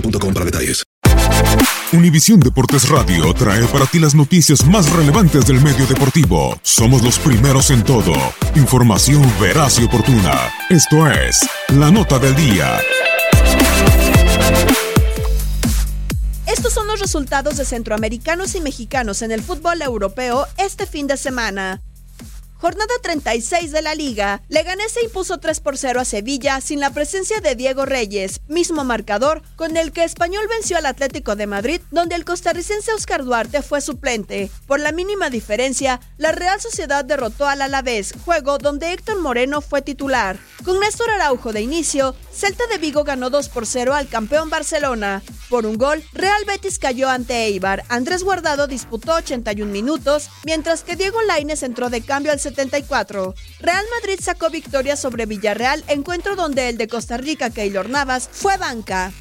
boostmobile.com. Univisión Deportes Radio trae para ti las noticias más relevantes del medio deportivo. Somos los primeros en todo. Información veraz y oportuna. Esto es La Nota del Día. Estos son los resultados de centroamericanos y mexicanos en el fútbol europeo este fin de semana. Jornada 36 de la liga. Leganés se impuso 3 por 0 a Sevilla sin la presencia de Diego Reyes, mismo marcador con el que Español venció al Atlético de Madrid, donde el costarricense Oscar Duarte fue suplente. Por la mínima diferencia, la Real Sociedad derrotó al Alavés, juego donde Héctor Moreno fue titular. Con Néstor Araujo de inicio, Celta de Vigo ganó 2 por 0 al campeón Barcelona. Por un gol, Real Betis cayó ante Eibar. Andrés Guardado disputó 81 minutos, mientras que Diego Lainez entró de cambio al 74. Real Madrid sacó victoria sobre Villarreal, encuentro donde el de Costa Rica, Keylor Navas, fue banca.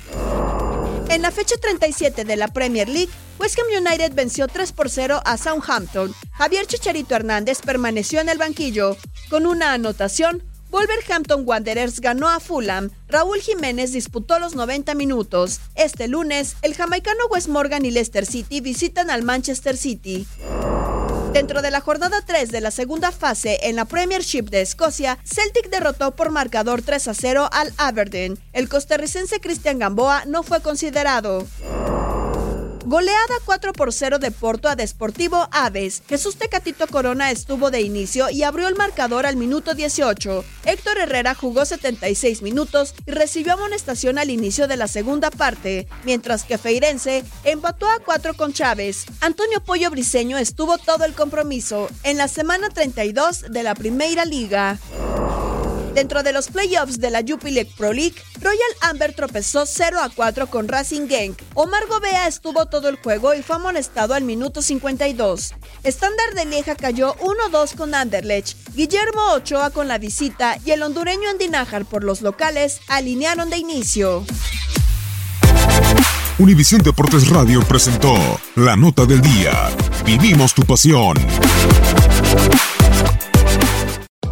En la fecha 37 de la Premier League, West Ham United venció 3 por 0 a Southampton. Javier Chicharito Hernández permaneció en el banquillo. Con una anotación, Wolverhampton Wanderers ganó a Fulham. Raúl Jiménez disputó los 90 minutos. Este lunes, el jamaicano Wes Morgan y Leicester City visitan al Manchester City. Dentro de la jornada 3 de la segunda fase en la Premiership de Escocia, Celtic derrotó por marcador 3 a 0 al Aberdeen. El costarricense Cristian Gamboa no fue considerado. Goleada 4 por 0 de Porto a Desportivo Aves. Jesús Tecatito Corona estuvo de inicio y abrió el marcador al minuto 18. Héctor Herrera jugó 76 minutos y recibió amonestación al inicio de la segunda parte, mientras que Feirense empató a 4 con Chávez. Antonio Pollo Briseño estuvo todo el compromiso en la semana 32 de la Primera Liga. Dentro de los playoffs de la Jupiler Pro League, Royal Amber tropezó 0 a 4 con Racing Genk. Omar Gobea estuvo todo el juego y fue amonestado al minuto 52. Estándar de Lieja cayó 1-2 con Anderlecht. Guillermo Ochoa con la visita y el hondureño Andinajar por los locales alinearon de inicio. Univisión Deportes Radio presentó La Nota del Día. Vivimos tu pasión.